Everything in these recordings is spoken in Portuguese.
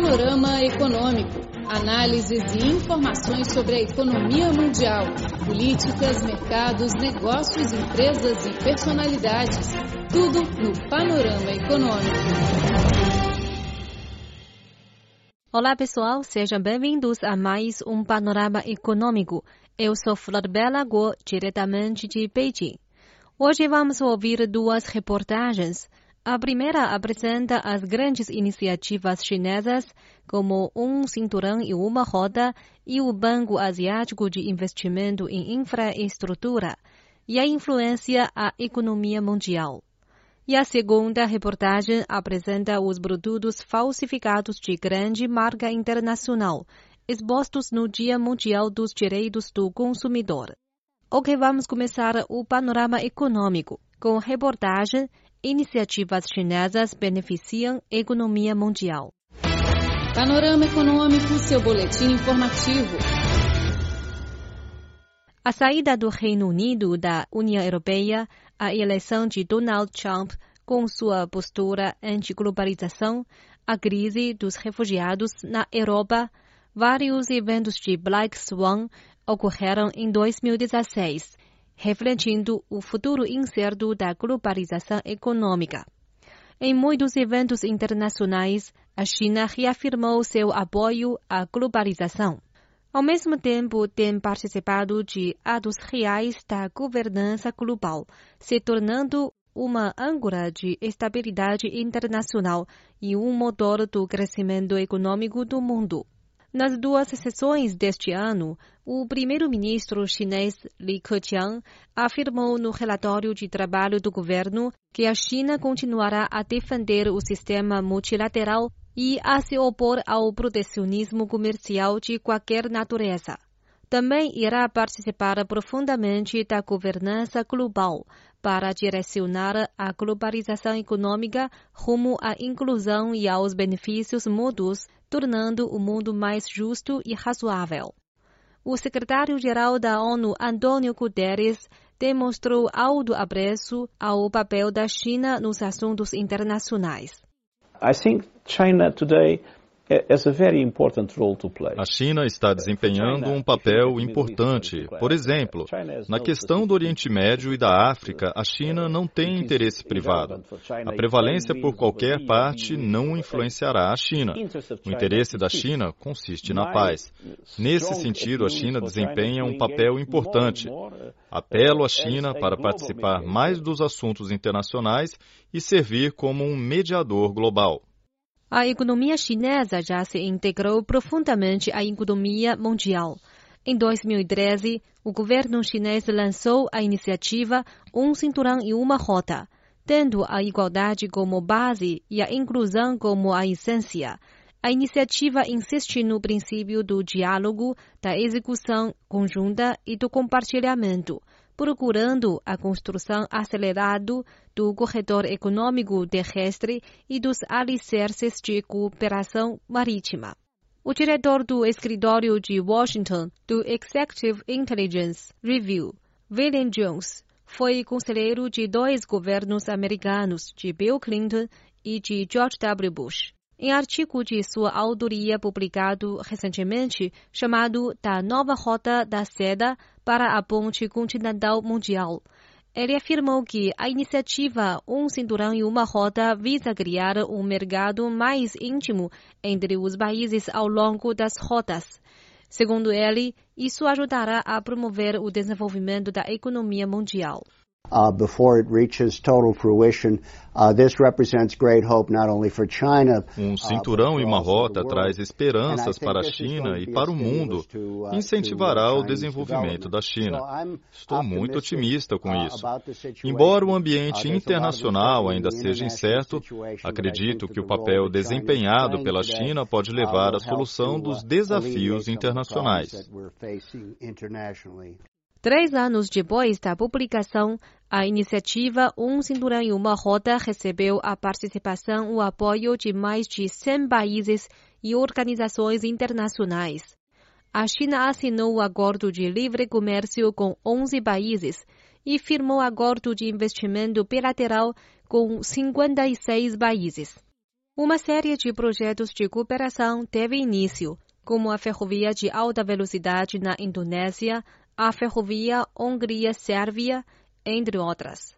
Panorama Econômico. Análises e informações sobre a economia mundial, políticas, mercados, negócios, empresas e personalidades. Tudo no Panorama Econômico. Olá pessoal, sejam bem-vindos a mais um Panorama Econômico. Eu sou Flor Bela Guo, diretamente de Beijing. Hoje vamos ouvir duas reportagens. A primeira apresenta as grandes iniciativas chinesas, como um cinturão e uma roda, e o Banco Asiático de Investimento em Infraestrutura, e a influência à economia mundial. E a segunda reportagem apresenta os produtos falsificados de grande marca internacional, expostos no Dia Mundial dos Direitos do Consumidor. Ok, vamos começar o panorama econômico com reportagem Iniciativas chinesas beneficiam economia mundial. Panorama Econômico, seu boletim informativo. A saída do Reino Unido da União Europeia, a eleição de Donald Trump com sua postura anti-globalização, a crise dos refugiados na Europa, vários eventos de Black Swan ocorreram em 2016 refletindo o futuro incerto da globalização econômica. Em muitos eventos internacionais, a China reafirmou seu apoio à globalização. Ao mesmo tempo, tem participado de atos reais da governança global, se tornando uma âncora de estabilidade internacional e um motor do crescimento econômico do mundo. Nas duas sessões deste ano, o primeiro-ministro chinês Li Keqiang afirmou no relatório de trabalho do governo que a China continuará a defender o sistema multilateral e a se opor ao protecionismo comercial de qualquer natureza. Também irá participar profundamente da governança global para direcionar a globalização econômica rumo à inclusão e aos benefícios mútuos tornando o mundo mais justo e razoável. O secretário-geral da ONU, Antônio Guterres, demonstrou alto apreço ao papel da China nos assuntos internacionais. I think China today a China está desempenhando um papel importante. Por exemplo, na questão do Oriente Médio e da África, a China não tem interesse privado. A prevalência por qualquer parte não influenciará a China. O interesse da China consiste na paz. Nesse sentido, a China desempenha um papel importante. Apelo à China para participar mais dos assuntos internacionais e servir como um mediador global. A economia chinesa já se integrou profundamente à economia mundial. Em 2013, o governo chinês lançou a iniciativa Um Cinturão e uma Rota, tendo a igualdade como base e a inclusão como a essência. A iniciativa insiste no princípio do diálogo, da execução conjunta e do compartilhamento procurando a construção acelerada do corredor econômico terrestre e dos alicerces de cooperação marítima. O diretor do escritório de Washington do Executive Intelligence Review, William Jones, foi conselheiro de dois governos americanos, de Bill Clinton e de George W. Bush. Em artigo de sua autoria publicado recentemente, chamado Da Nova Rota da Seda para a Ponte Continental Mundial, ele afirmou que a iniciativa Um Cinturão e uma Rota visa criar um mercado mais íntimo entre os países ao longo das rotas. Segundo ele, isso ajudará a promover o desenvolvimento da economia mundial. Uh, before it reaches total fruition. Uh, this represents great hope not only for China, um uh, cinturão e uma rota traz esperanças para a China e para o mundo. Uh, Incentivará o desenvolvimento da China. Estou muito otimista com uh, isso. Embora o ambiente internacional ainda seja incerto, acredito que o papel desempenhado pela China pode levar à solução dos desafios internacionais. Três anos depois da publicação, a iniciativa Um Cinturão e uma Roda recebeu a participação e o apoio de mais de 100 países e organizações internacionais. A China assinou o acordo de livre comércio com 11 países e firmou acordo de investimento bilateral com 56 países. Uma série de projetos de cooperação teve início, como a ferrovia de alta velocidade na Indonésia, a ferrovia Hungria-Sérvia, entre outras.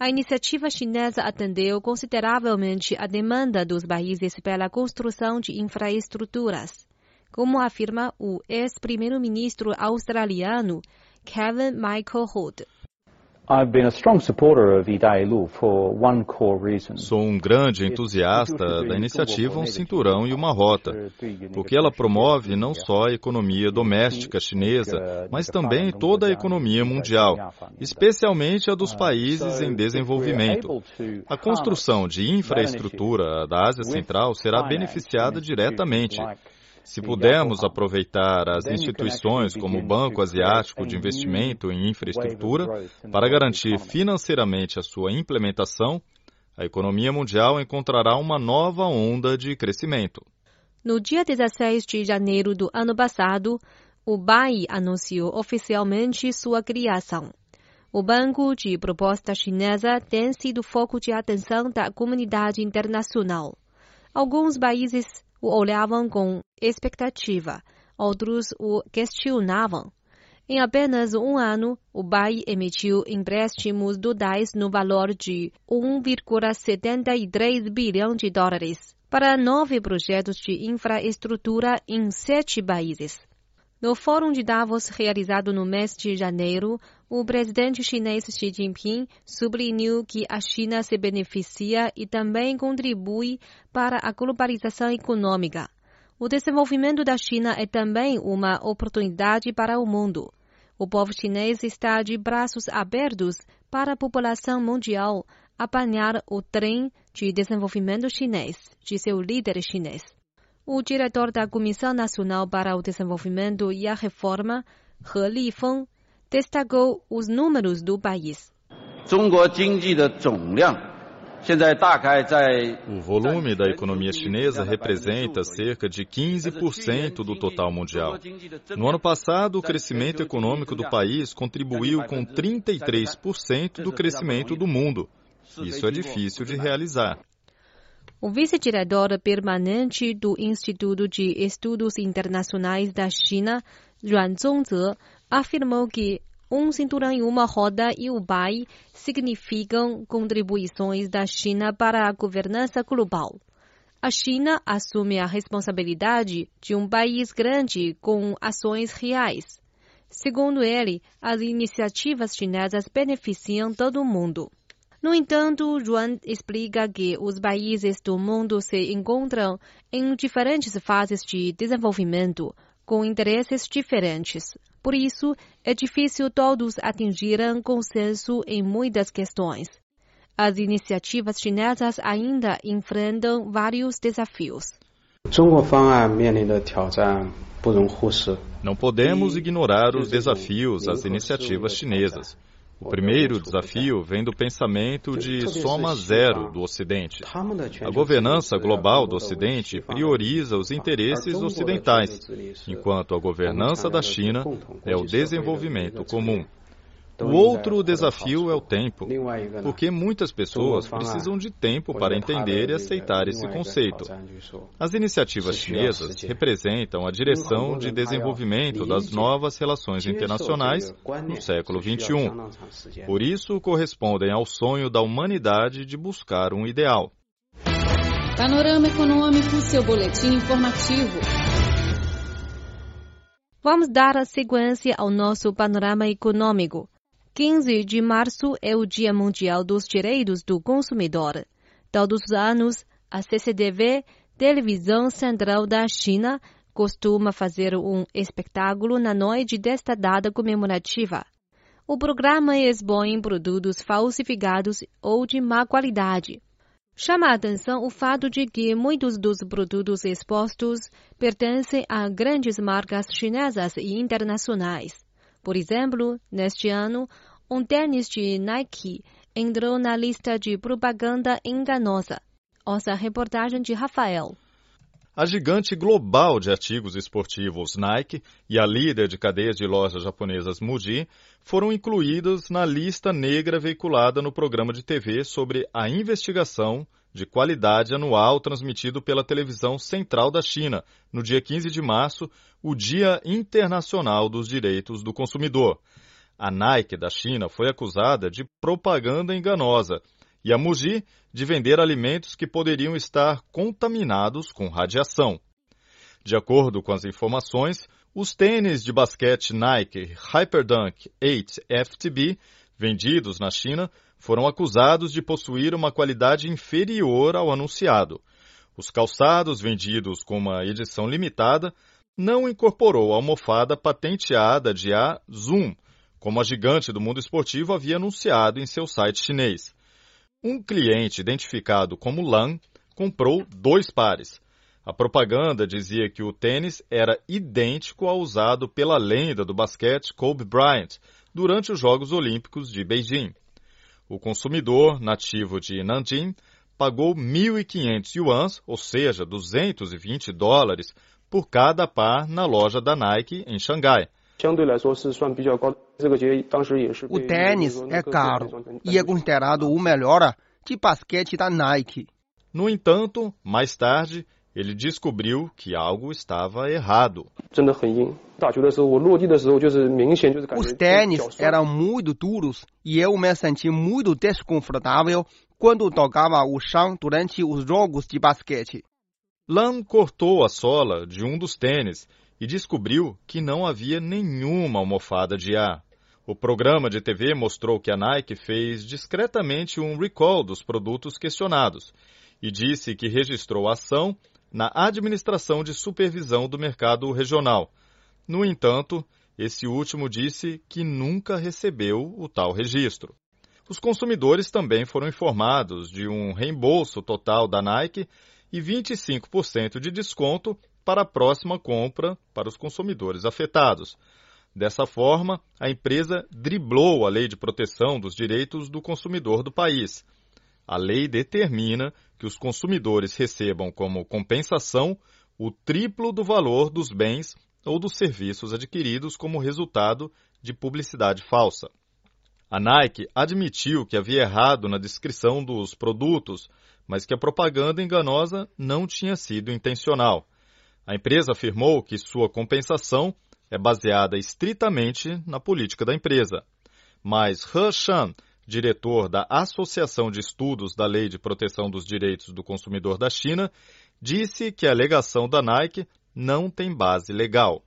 A iniciativa chinesa atendeu consideravelmente a demanda dos países pela construção de infraestruturas, como afirma o ex-primeiro-ministro australiano Kevin Michael Hood. Sou um grande entusiasta da iniciativa Um Cinturão e uma Rota, porque ela promove não só a economia doméstica chinesa, mas também toda a economia mundial, especialmente a dos países em desenvolvimento. A construção de infraestrutura da Ásia Central será beneficiada diretamente. Se pudermos aproveitar as instituições como o Banco Asiático de Investimento em Infraestrutura para garantir financeiramente a sua implementação, a economia mundial encontrará uma nova onda de crescimento. No dia 16 de janeiro do ano passado, o BAI anunciou oficialmente sua criação. O Banco de Proposta Chinesa tem sido foco de atenção da comunidade internacional. Alguns países o olhavam com expectativa, outros o questionavam. Em apenas um ano, o BAI emitiu empréstimos totais no valor de 1,73 bilhão de dólares para nove projetos de infraestrutura em sete países. No Fórum de Davos realizado no mês de janeiro, o presidente chinês Xi Jinping sublinhou que a China se beneficia e também contribui para a globalização econômica. O desenvolvimento da China é também uma oportunidade para o mundo. O povo chinês está de braços abertos para a população mundial apanhar o trem de desenvolvimento chinês, disse o líder chinês. O diretor da Comissão Nacional para o Desenvolvimento e a Reforma, He Lifeng, destacou os números do país. O volume da economia chinesa representa cerca de 15% do total mundial. No ano passado, o crescimento econômico do país contribuiu com 33% do crescimento do mundo. Isso é difícil de realizar. O vice-diretor permanente do Instituto de Estudos Internacionais da China, Yuan Zongze, afirmou que um cinturão e uma roda e o BAI significam contribuições da China para a governança global. A China assume a responsabilidade de um país grande com ações reais. Segundo ele, as iniciativas chinesas beneficiam todo mundo. No entanto, Juan explica que os países do mundo se encontram em diferentes fases de desenvolvimento, com interesses diferentes. Por isso, é difícil todos atingirem consenso em muitas questões. As iniciativas chinesas ainda enfrentam vários desafios. Não podemos ignorar os desafios às iniciativas chinesas. O primeiro desafio vem do pensamento de soma zero do Ocidente. A governança global do Ocidente prioriza os interesses ocidentais, enquanto a governança da China é o desenvolvimento comum. O outro desafio é o tempo, porque muitas pessoas precisam de tempo para entender e aceitar esse conceito. As iniciativas chinesas representam a direção de desenvolvimento das novas relações internacionais no século XXI. Por isso, correspondem ao sonho da humanidade de buscar um ideal. Panorama Econômico, seu boletim informativo. Vamos dar a sequência ao nosso panorama econômico. 15 de março é o Dia Mundial dos Direitos do Consumidor. Todos os anos, a CCTV, Televisão Central da China, costuma fazer um espetáculo na noite desta data comemorativa. O programa expõe produtos falsificados ou de má qualidade. Chama a atenção o fato de que muitos dos produtos expostos pertencem a grandes marcas chinesas e internacionais. Por exemplo, neste ano, um tênis de Nike entrou na lista de propaganda enganosa. Ouça a reportagem de Rafael. A gigante global de artigos esportivos Nike e a líder de cadeias de lojas japonesas Muji foram incluídas na lista negra veiculada no programa de TV sobre a investigação de qualidade anual transmitido pela televisão central da China, no dia 15 de março, o Dia Internacional dos Direitos do Consumidor. A Nike da China foi acusada de propaganda enganosa e a Muji de vender alimentos que poderiam estar contaminados com radiação. De acordo com as informações, os tênis de basquete Nike Hyperdunk 8 FTB, vendidos na China, foram acusados de possuir uma qualidade inferior ao anunciado. Os calçados vendidos com uma edição limitada não incorporou a almofada patenteada de A Zoom, como a gigante do mundo esportivo havia anunciado em seu site chinês. Um cliente identificado como Lan comprou dois pares. A propaganda dizia que o tênis era idêntico ao usado pela lenda do basquete Kobe Bryant durante os Jogos Olímpicos de Beijing. O consumidor nativo de Nanjing pagou 1.500 yuans, ou seja, 220 dólares, por cada par na loja da Nike em Xangai. O tênis é caro e é considerado o melhor de basquete da Nike. No entanto, mais tarde, ele descobriu que algo estava errado. Os tênis eram muito duros e eu me senti muito desconfortável quando tocava o chão durante os jogos de basquete. Lan cortou a sola de um dos tênis e descobriu que não havia nenhuma almofada de ar. O programa de TV mostrou que a Nike fez discretamente um recall dos produtos questionados e disse que registrou a ação na Administração de Supervisão do Mercado Regional. No entanto, esse último disse que nunca recebeu o tal registro. Os consumidores também foram informados de um reembolso total da Nike e 25% de desconto para a próxima compra para os consumidores afetados. Dessa forma, a empresa driblou a lei de proteção dos direitos do consumidor do país. A lei determina que os consumidores recebam como compensação o triplo do valor dos bens ou dos serviços adquiridos como resultado de publicidade falsa. A Nike admitiu que havia errado na descrição dos produtos, mas que a propaganda enganosa não tinha sido intencional. A empresa afirmou que sua compensação é baseada estritamente na política da empresa. Mas He Shan, diretor da Associação de Estudos da Lei de Proteção dos Direitos do Consumidor da China, disse que a alegação da Nike não tem base legal.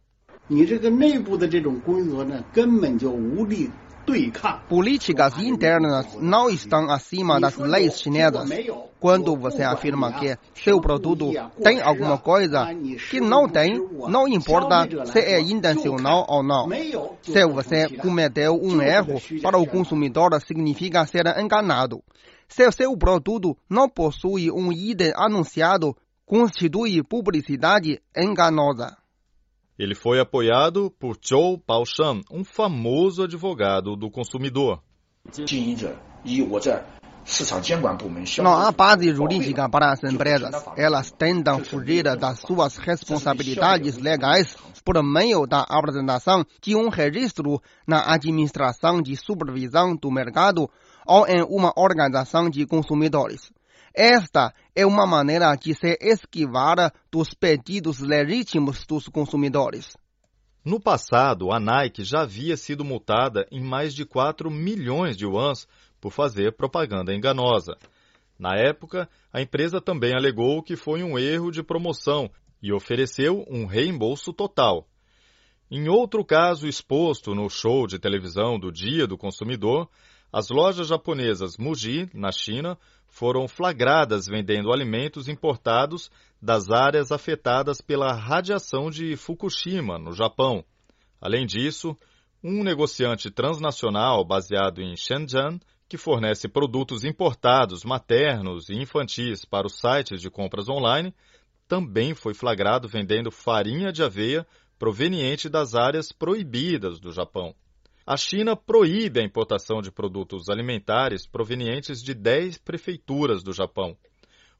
Políticas internas não estão acima das leis chinesas. Quando você afirma que seu produto tem alguma coisa que não tem, não importa se é intencional ou não. Se você cometeu um erro, para o consumidor significa ser enganado. Se seu produto não possui um item anunciado, constitui publicidade enganosa. Ele foi apoiado por Zhou Baoshan, um famoso advogado do consumidor. Não há base jurídica para as empresas. Elas tentam fugir das suas responsabilidades legais por meio da apresentação de um registro na administração de supervisão do mercado ou em uma organização de consumidores. Esta é uma maneira de se esquivar dos pedidos legítimos dos consumidores. No passado, a Nike já havia sido multada em mais de 4 milhões de yuans por fazer propaganda enganosa. Na época, a empresa também alegou que foi um erro de promoção e ofereceu um reembolso total. Em outro caso exposto no show de televisão do Dia do Consumidor, as lojas japonesas Muji, na China, foram flagradas vendendo alimentos importados das áreas afetadas pela radiação de Fukushima, no Japão. Além disso, um negociante transnacional baseado em Shenzhen, que fornece produtos importados maternos e infantis para os sites de compras online, também foi flagrado vendendo farinha de aveia proveniente das áreas proibidas do Japão. A China proíbe a importação de produtos alimentares provenientes de 10 prefeituras do Japão.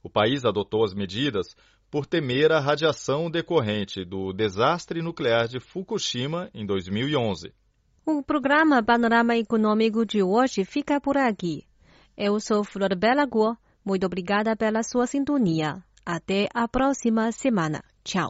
O país adotou as medidas por temer a radiação decorrente do desastre nuclear de Fukushima em 2011. O programa Panorama Econômico de hoje fica por aqui. Eu sou Flor Bela Guo. Muito obrigada pela sua sintonia. Até a próxima semana. Tchau.